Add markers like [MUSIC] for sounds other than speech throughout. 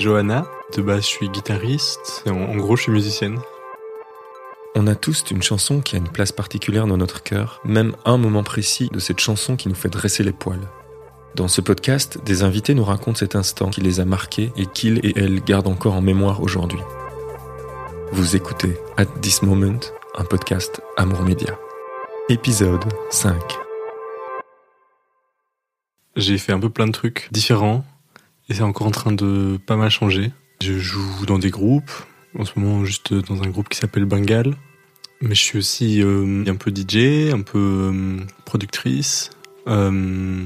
Johanna, de base je suis guitariste, en, en gros je suis musicienne. On a tous une chanson qui a une place particulière dans notre cœur, même un moment précis de cette chanson qui nous fait dresser les poils. Dans ce podcast, des invités nous racontent cet instant qui les a marqués et qu'ils et elles gardent encore en mémoire aujourd'hui. Vous écoutez At This Moment, un podcast Amour Média. Épisode 5. J'ai fait un peu plein de trucs différents et c'est encore en train de pas mal changer. Je joue dans des groupes, en ce moment juste dans un groupe qui s'appelle Bengal. Mais je suis aussi euh, un peu DJ, un peu euh, productrice. Euh,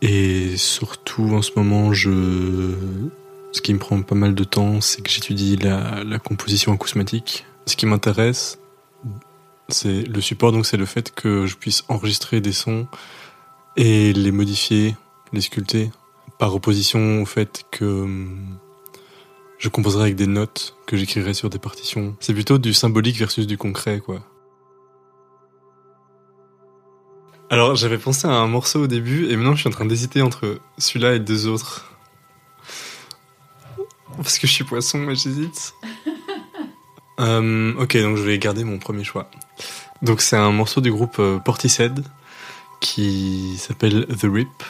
et surtout en ce moment, ce qui me prend pas mal de temps, c'est que j'étudie la, la composition acousmatique. Ce qui m'intéresse, c'est le support, donc c'est le fait que je puisse enregistrer des sons et les modifier, les sculpter, par opposition au fait que hum, je composerai avec des notes que j'écrirai sur des partitions. C'est plutôt du symbolique versus du concret, quoi. Alors, j'avais pensé à un morceau au début, et maintenant je suis en train d'hésiter entre celui-là et deux autres. Parce que je suis poisson et j'hésite. Euh, [LAUGHS] ok, donc je vais garder mon premier choix. Donc c'est un morceau du groupe euh, Portishead qui s'appelle The Rip,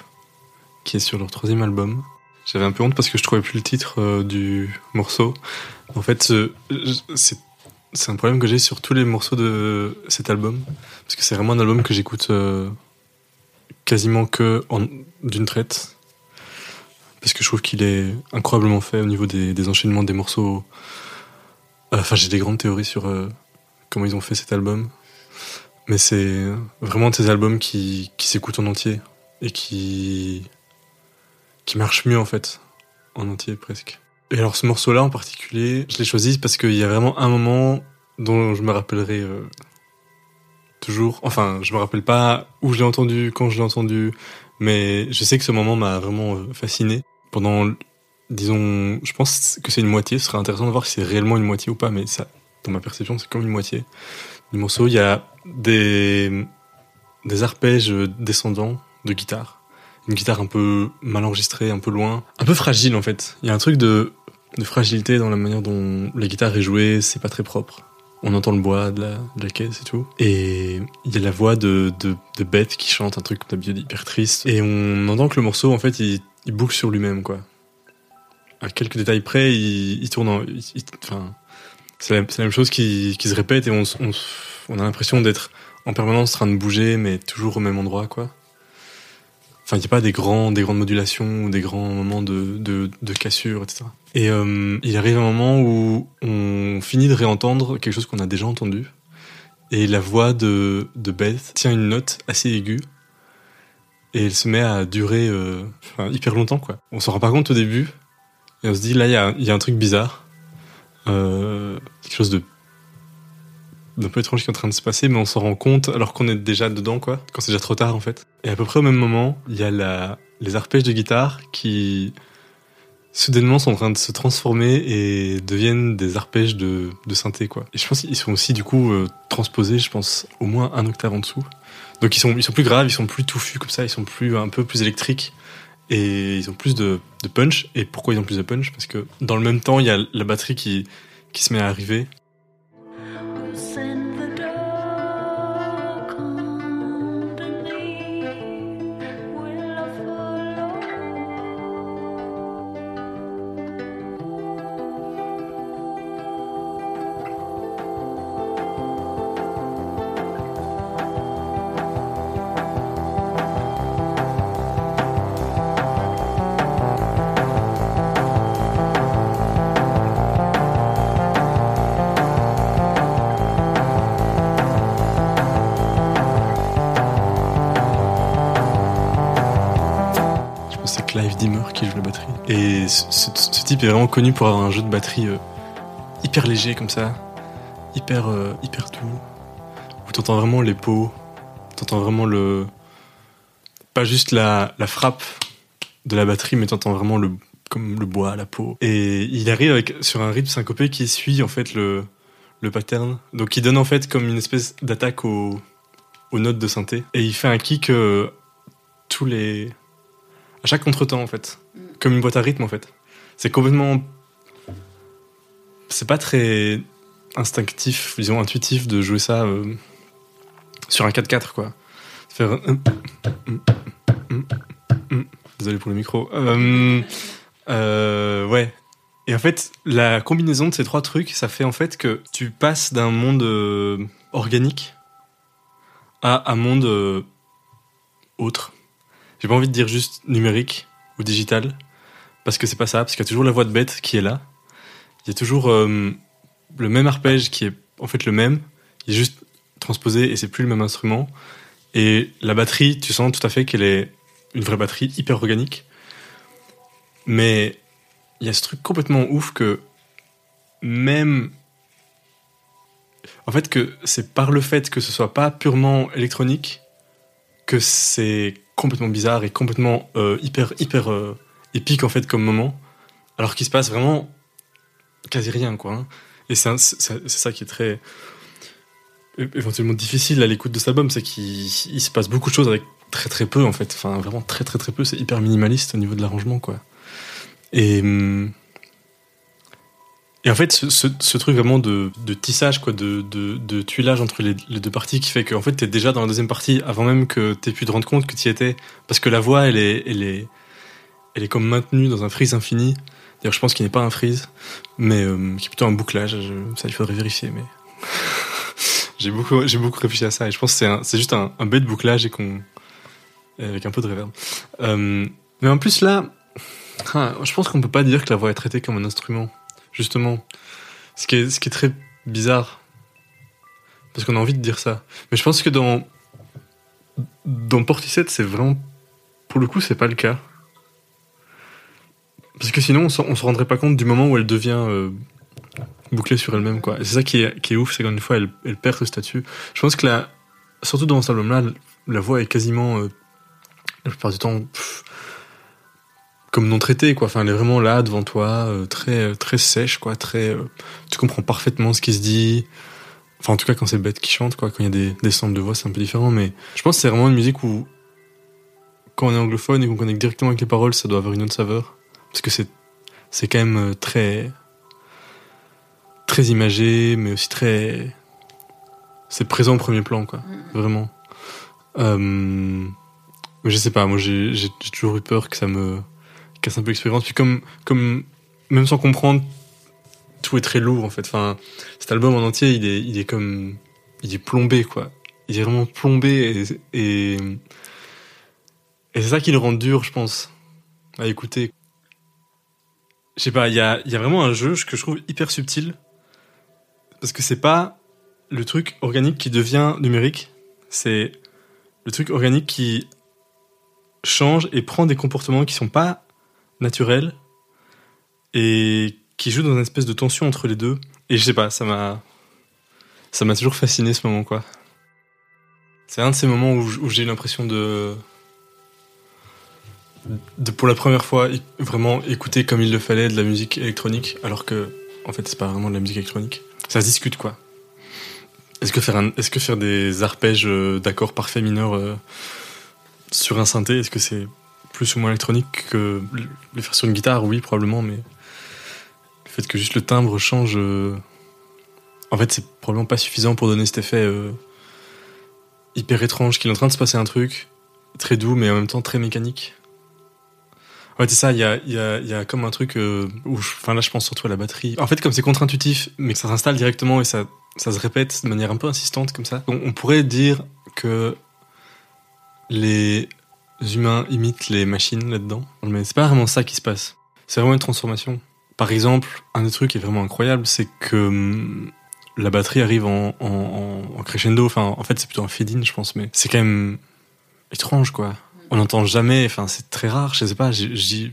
qui est sur leur troisième album. J'avais un peu honte parce que je trouvais plus le titre euh, du morceau. En fait, ce- c'est un problème que j'ai sur tous les morceaux de cet album, parce que c'est vraiment un album que j'écoute euh, quasiment que d'une traite, parce que je trouve qu'il est incroyablement fait au niveau des, enchaînements des morceaux. Euh, Enfin, j'ai des grandes théories sur comment ils ont fait cet album, mais c'est vraiment ces albums qui, qui s'écoutent en entier et qui qui marchent mieux en fait, en entier presque. Et alors ce morceau-là en particulier, je l'ai choisi parce qu'il y a vraiment un moment dont je me rappellerai euh, toujours. Enfin, je me rappelle pas où je l'ai entendu, quand je l'ai entendu, mais je sais que ce moment m'a vraiment euh, fasciné. Pendant, disons, je pense que c'est une moitié. Ce serait intéressant de voir si c'est réellement une moitié ou pas, mais ça, dans ma perception, c'est comme une moitié du morceau. Il y a des des arpèges descendants de guitare une guitare un peu mal enregistrée, un peu loin, un peu fragile en fait. Il y a un truc de, de fragilité dans la manière dont la guitare est jouée, c'est pas très propre. On entend le bois de la, de la caisse et tout. Et il y a la voix de, de, de qui chante un truc hyper triste. Et on entend que le morceau, en fait, il, il boucle sur lui-même, quoi. À quelques détails près, il, tourne en... Enfin, c'est la, la même chose qui, qui se répète et on, on, on a l'impression d'être en permanence en train de bouger, mais toujours au même endroit, quoi. Enfin, il n'y a pas des, grands, des grandes modulations ou des grands moments de, de, cassure, etc. Et euh, il arrive un moment où on finit de réentendre quelque chose qu'on a déjà entendu. Et la voix de, de Beth tient une note assez aiguë. Et elle se met à durer euh, hyper longtemps, quoi. On s'en rend pas compte au début. Et on se dit, là, il y a, il y a un truc bizarre. Euh, quelque chose de d'un peu étrange qui est en train de se passer, mais on s'en rend compte alors qu'on est déjà dedans, quoi, quand c'est déjà trop tard en fait. Et à peu près au même moment, il y a la, les arpèges de guitare qui soudainement sont en train de se transformer et deviennent des arpèges de, de synthé, quoi. Et je pense qu'ils sont aussi du coup euh, transposés, je pense, au moins un octave en dessous. Donc ils sont, ils sont plus graves, ils sont plus touffus comme ça, ils sont plus un peu plus électriques et ils ont plus de, de punch. Et pourquoi ils ont plus de punch? Parce que dans le même temps, il y a la batterie qui, qui se met à arriver Clive Dimmer qui joue la batterie. Et ce, type est vraiment connu pour avoir un jeu de batterie euh, hyper léger comme ça, hyper euh, hyper doux, où t'entends vraiment les pots, t'entends vraiment le pas juste la, la frappe de la batterie, mais t'entends vraiment le comme le bois, la peau. Et il arrive avec sur un rythme syncopé qui suit en fait le le pattern, donc il donne en fait comme une espèce d'attaque au aux notes de synthé. Et il fait un kick euh, tous les. À chaque contretemps en fait. Comme une boîte à rythme en fait. c'est complètement. C'est pas très instinctif, disons intuitif de jouer ça euh, sur un 4-4, quoi. Faire. Désolé pour le micro. Euh, euh, ouais. Et en fait, la combinaison de ces trois trucs, ça fait en fait que tu passes d'un monde organique à un monde autre. J'ai pas envie de dire juste numérique ou digital, parce que c'est pas ça, parce qu'il y a toujours la voix de bête qui est là. Il y a toujours euh, le même arpège qui est en fait le même, il est juste transposé et c'est plus le même instrument. Et la batterie, tu sens tout à fait qu'elle est une vraie batterie hyper organique. Mais il y a ce truc complètement ouf que même en fait que c'est par le fait que ce soit pas purement électronique que c'est complètement bizarre et complètement euh, hyper hyper euh, épique en fait comme moment. Alors qu'il se passe vraiment quasi rien quoi hein. et c'est ça qui est très éventuellement difficile à l'écoute de cet album c'est qu'il il se passe beaucoup de choses avec très très peu en fait. Enfin vraiment très très très peu. C'est hyper minimaliste au niveau de l'arrangement quoi. Et hum, et en fait, ce, truc vraiment de, tissage, quoi, de, tuilage entre les, deux parties qui fait qu'en fait, t'es déjà dans la deuxième partie avant même que t'aies pu te rendre compte que t'y étais. Parce que la voix, elle est, elle est, elle est comme maintenue dans un freeze infini. D'ailleurs, je pense qu'il n'est pas un freeze, mais euh, qui est plutôt un bouclage. Ça, il faudrait vérifier, mais. [LAUGHS] j'ai beaucoup, j'ai beaucoup réfléchi à ça et je pense que c'est juste un, un bête bouclage et qu'on. avec un peu de reverb. Euh, mais en plus, là, ah, je pense qu'on peut pas dire que la voix est traitée comme un instrument justement. Ce qui est, ce qui est très bizarre. Parce qu'on a envie de dire ça. Mais je pense que dans, dans Portishead, c'est vraiment. Pour le coup, c'est pas le cas. Parce que sinon, on se, on se rendrait pas compte du moment où elle devient euh, bouclée sur elle-même, quoi. C'est ça qui est, qui est ouf, c'est qu'une fois, elle, elle perd ce statut. Je pense que la, surtout dans cet album-là, la voix est quasiment, euh, la plupart du temps, comme non traitée, quoi. Enfin, elle est vraiment là devant toi, euh, très, très sèche, quoi. Très, euh, tu comprends parfaitement ce qui se dit. Enfin, en tout cas, quand c'est Bête qui chante, quoi. Quand il y a des, des samples de voix, c'est un peu différent. Mais je pense que c'est vraiment une musique où, quand on est anglophone et qu'on connecte directement avec les paroles, ça doit avoir une autre saveur. Parce que c'est, c'est quand même euh, très, très imagé, mais aussi très, c'est présent au premier plan, quoi. Vraiment. Euh, mais je sais pas, moi, j'ai toujours eu peur que ça me casse un peu l'expérience. Puis comme, comme, même sans comprendre, tout est très lourd, en fait. Enfin, cet album en entier, il est, il est comme, il est plombé, quoi. Il est vraiment plombé et, et, c'est ça qui le rend dur, je pense, à écouter. Je sais pas, il y a, y a vraiment un jeu que je trouve hyper subtil. Parce que c'est pas le truc organique qui devient numérique. C'est le truc organique qui change et prend des comportements qui sont pas naturels et qui joue dans une espèce de tension entre les deux. Et je sais pas, ça m'a, ça m'a toujours fasciné ce moment, quoi. C'est un de ces moments où, j'ai eu l'impression de, de, pour la première fois, vraiment écouter comme il le fallait de la musique électronique, alors que, en fait, c'est pas vraiment de la musique électronique. Ça se discute, quoi. Est-ce que faire un, est-ce que faire des arpèges euh, d'accords parfaits mineurs euh, sur un synthé, est-ce que c'est plus ou moins électronique que les faire sur une guitare Oui, probablement, mais le fait que juste le timbre change, euh, en fait, c'est probablement pas suffisant pour donner cet effet euh, hyper étrange qu'il est en train de se passer un truc très doux, mais en même temps très mécanique. Ouais, c'est ça, il y a, y, y a comme un truc euh, où, enfin là, je pense surtout à la batterie. En fait, comme c'est contre-intuitif, mais que ça s'installe directement et ça, ça se répète de manière un peu insistante comme ça, on pourrait dire que les humains imitent les machines là-dedans, mais c'est pas vraiment ça qui se passe. C'est vraiment une transformation. Par exemple, un des trucs qui est vraiment incroyable, c'est que hum, la batterie arrive en, en, en- en crescendo. Enfin, en fait, c'est plutôt un fade-in, je pense, mais c'est quand même étrange, quoi. On n'entend jamais. Enfin, c'est très rare. Je sais pas. J'ai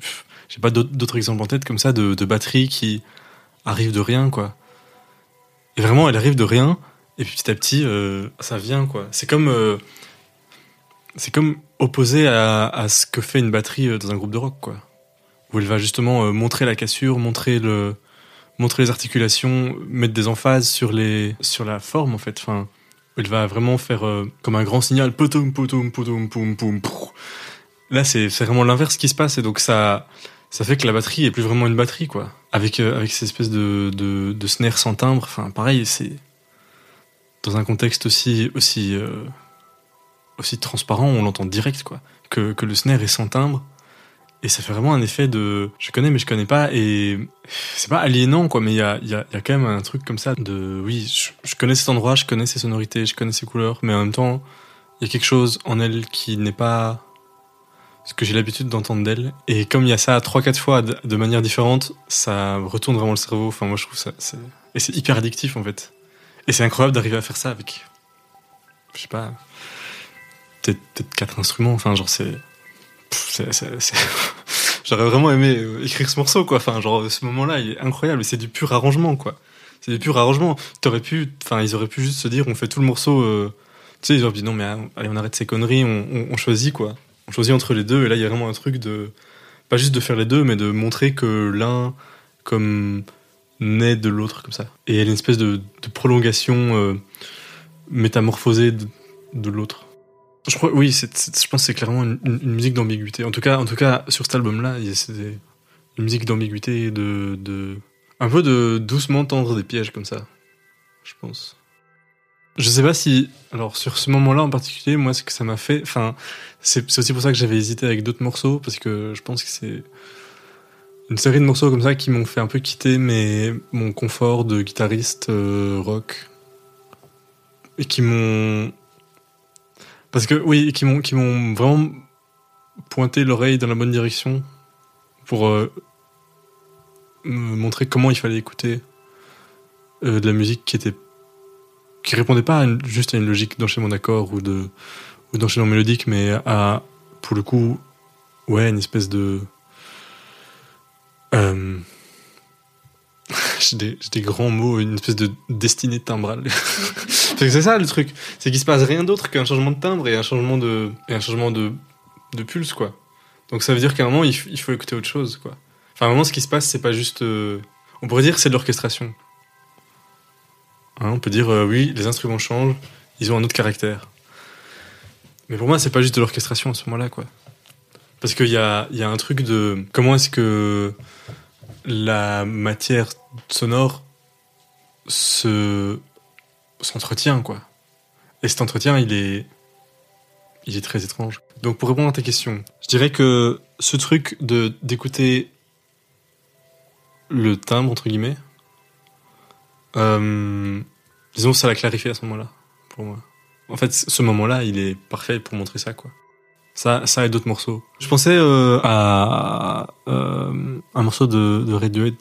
pas d'autres exemples en tête comme ça de, de batterie qui arrive de rien, quoi. Et vraiment, elle arrive de rien. Et puis petit à petit, euh, ça vient, quoi. C'est comme euh, c'est comme opposé à, à ce que fait une batterie euh, dans un groupe de rock, quoi. Où elle va justement euh, montrer la cassure, montrer le, montrer les articulations, mettre des emphases sur les, sur la forme en fait. Enfin, elle va vraiment faire euh, comme un grand signal, potum potum poum poum. prrr. Là, c'est vraiment l'inverse qui se passe et donc ça, ça fait que la batterie est plus vraiment une batterie, quoi. Avec, euh, avec cette espèce de, de, de snare sans timbre. Enfin, pareil, c'est. Dans un contexte aussi, aussi, aussi transparent, on l'entend direct, quoi. Que, que le snare est sans timbre. Et ça fait vraiment un effet de. Je connais, mais je connais pas. Et c'est pas aliénant, quoi. Mais il y a, y, a, y a quand même un truc comme ça de. Oui, je, je connais cet endroit, je connais ses sonorités, je connais ses couleurs. Mais en même temps, il y a quelque chose en elle qui n'est pas ce que j'ai l'habitude d'entendre d'elle. Et comme il y a ça trois, quatre fois de, manière différente, ça retourne vraiment le cerveau. Enfin, moi, je trouve ça. Et c'est hyper addictif, en fait. Et c'est incroyable d'arriver à faire ça avec. Je sais pas. Peut-être quatre instruments. Enfin, genre, c'est. [LAUGHS] J'aurais vraiment aimé euh, écrire ce morceau, quoi. Enfin, genre, ce moment-là, il est incroyable. C'est du pur arrangement, quoi. C'est du pur arrangement. T'aurais pu. Enfin, ils auraient pu juste se dire, on fait tout le morceau. euh, Tu sais, ils auraient dit, non, mais ah, allez, on arrête ces conneries, on, choisit, quoi on choisit entre les deux et là il y a vraiment un truc de pas juste de faire les deux mais de montrer que l'un comme naît de l'autre comme ça et il y a une espèce de, prolongation euh, métamorphosée de l'autre je crois oui je pense que c'est clairement une, musique d'ambiguïté en tout cas en tout cas sur cet album là c'est une musique d'ambiguïté et de, de un peu de doucement tendre des pièges comme ça je pense je sais pas si alors sur ce moment là en particulier moi ce que ça m'a fait enfin c'est aussi pour ça que j'avais hésité avec d'autres morceaux, parce que je pense que c'est une série de morceaux comme ça qui m'ont fait un peu quitter mon confort de guitariste euh, rock. Et qui m'ont. Parce que, oui, qui m'ont vraiment pointé l'oreille dans la bonne direction pour euh, me montrer comment il fallait écouter euh, de la musique qui était. qui répondait pas à une- juste à une logique d'enchaînement d'accords ou de ou d'enchaînement mélodique, mais à, pour le coup, ouais, une espèce de. Euh, [LAUGHS] j'ai des, des grands mots, une espèce de destinée timbrale. C'est ça le truc, c'est qu'il se passe rien d'autre qu'un changement de timbre et un changement de, et un changement de, de pulse, quoi. Donc ça veut dire qu'à un moment, il, faut écouter autre chose, quoi. Enfin, à un moment, ce qui se passe, c'est pas juste. euh, on pourrait dire que c'est de l'orchestration. Hein, on peut dire, euh, oui, les instruments changent, ils ont un autre caractère. Mais pour moi, c'est pas juste de l'orchestration à ce moment-là, quoi. Parce qu'il y a, y a un truc de comment est-ce que la matière sonore se s'entretient, quoi. Et cet entretien, il est, il est très étrange. Donc, pour répondre à ta question, je dirais que ce truc de d'écouter le timbre entre guillemets, euh, disons, ça l'a clarifié à ce moment-là, pour moi. En fait, ce moment-là, il est parfait pour montrer ça, quoi. Ça, et d'autres morceaux. Je pensais euh, à euh, un morceau de, de Radiohead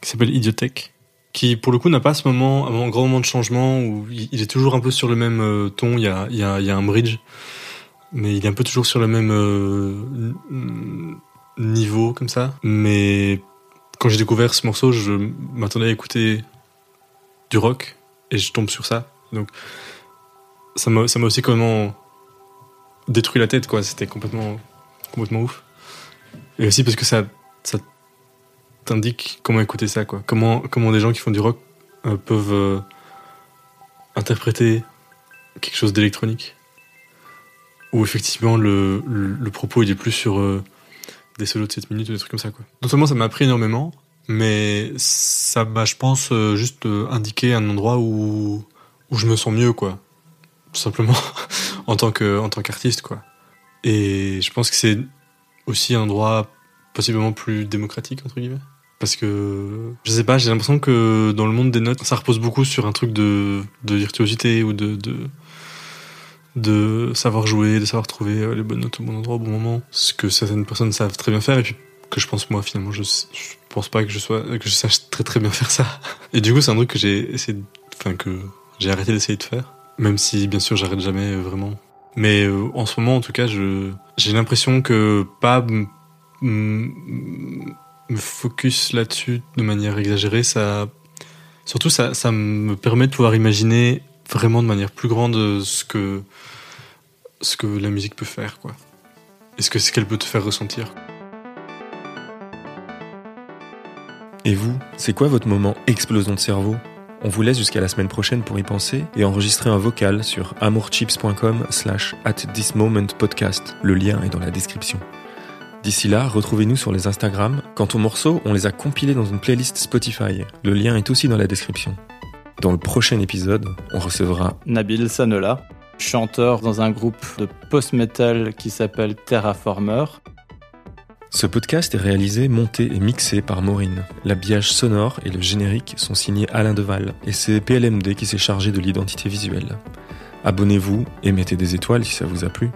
qui s'appelle Idiotech, qui pour le coup n'a pas ce moment, un grand moment de changement où il, est toujours un peu sur le même euh, ton. Il y a, un bridge, mais il est un peu toujours sur le même euh, niveau comme ça. Mais quand j'ai découvert ce morceau, je m'attendais à écouter du rock et je tombe sur ça. Donc ça m'a ça m'a aussi complètement détruit la tête quoi c'était complètement complètement ouf et aussi parce que ça t'indique comment écouter ça quoi. Comment comment des gens qui font du rock euh, peuvent euh, interpréter quelque chose d'électronique. Où effectivement le, le, propos il est plus sur euh, des solos de 7 minutes ou des trucs comme ça quoi. Non seulement ça m'a appris énormément mais ça m'a je pense juste indiqué un endroit où où je me sens mieux quoi. Tout simplement [LAUGHS] en tant que en tant qu'artiste quoi. Et je pense que c'est aussi un endroit possiblement plus démocratique entre guillemets parce que je sais pas j'ai l'impression que dans le monde des notes ça repose beaucoup sur un truc de, virtuosité ou de, savoir jouer de savoir trouver euh, les bonnes notes au bon endroit au bon moment. Ce que certaines personnes savent très bien faire et puis que je pense moi finalement je, je pense pas que je sache très très bien faire ça. [LAUGHS] Et du coup c'est un truc que j'ai essayé enfin que j'ai arrêté d'essayer de faire. Même si bien sûr j'arrête jamais euh, vraiment. Mais euh, en ce moment en tout cas je j'ai l'impression que pas me focus là-dessus de manière exagérée ça surtout ça me permet de pouvoir imaginer vraiment de manière plus grande euh, ce que ce que la musique peut faire quoi et ce que qu'elle peut te faire ressentir Et vous, c'est quoi votre moment explosion de cerveau? On vous laisse jusqu'à la semaine prochaine pour y penser et enregistrer un vocal sur amourchips.com slash at this moment podcast. Le lien est dans la description. D'ici là, retrouvez-nous sur les Instagram. Quant aux morceaux, on les a compilés dans une playlist Spotify. Le lien est aussi dans la description. Dans le prochain épisode, on recevra Nabil Sanola, chanteur dans un groupe de post-metal qui s'appelle Terraformer. Ce podcast est réalisé, monté et mixé par Maureen. L'habillage sonore et le générique sont signés Alain Deval et c'est PLMD qui s'est chargé de l'identité visuelle. Abonnez-vous et mettez des étoiles si ça vous a plu.